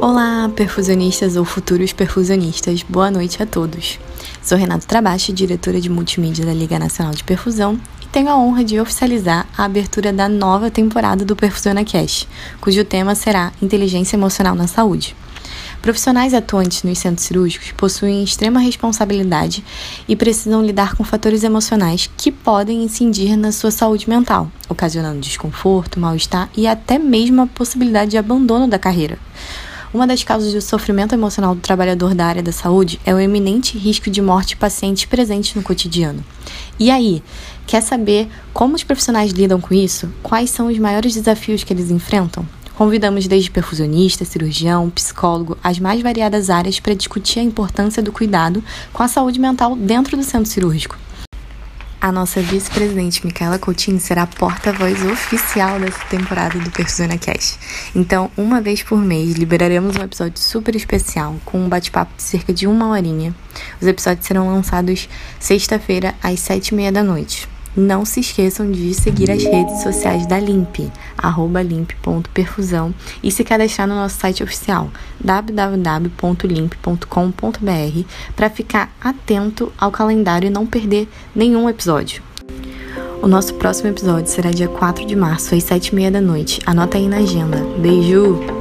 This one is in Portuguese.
Olá, perfusionistas ou futuros perfusionistas, boa noite a todos. Sou Renato Trabache, diretora de multimídia da Liga Nacional de Perfusão, e tenho a honra de oficializar a abertura da nova temporada do Perfusiona Cash, cujo tema será Inteligência Emocional na Saúde. Profissionais atuantes nos centros cirúrgicos possuem extrema responsabilidade e precisam lidar com fatores emocionais que podem incidir na sua saúde mental, ocasionando desconforto, mal-estar e até mesmo a possibilidade de abandono da carreira. Uma das causas do sofrimento emocional do trabalhador da área da saúde é o eminente risco de morte de pacientes presentes no cotidiano. E aí, quer saber como os profissionais lidam com isso? Quais são os maiores desafios que eles enfrentam? Convidamos desde perfusionista, cirurgião, psicólogo, as mais variadas áreas para discutir a importância do cuidado com a saúde mental dentro do centro cirúrgico. A nossa vice-presidente Micaela Coutinho será a porta-voz oficial dessa temporada do Persona Cash. Então, uma vez por mês, liberaremos um episódio super especial com um bate-papo de cerca de uma horinha. Os episódios serão lançados sexta-feira às sete e meia da noite. Não se esqueçam de seguir as redes sociais da Limp, arroba limp.perfusão e se cadastrar no nosso site oficial www.limp.com.br para ficar atento ao calendário e não perder nenhum episódio. O nosso próximo episódio será dia 4 de março, às 7h30 da noite. Anota aí na agenda. Beijo!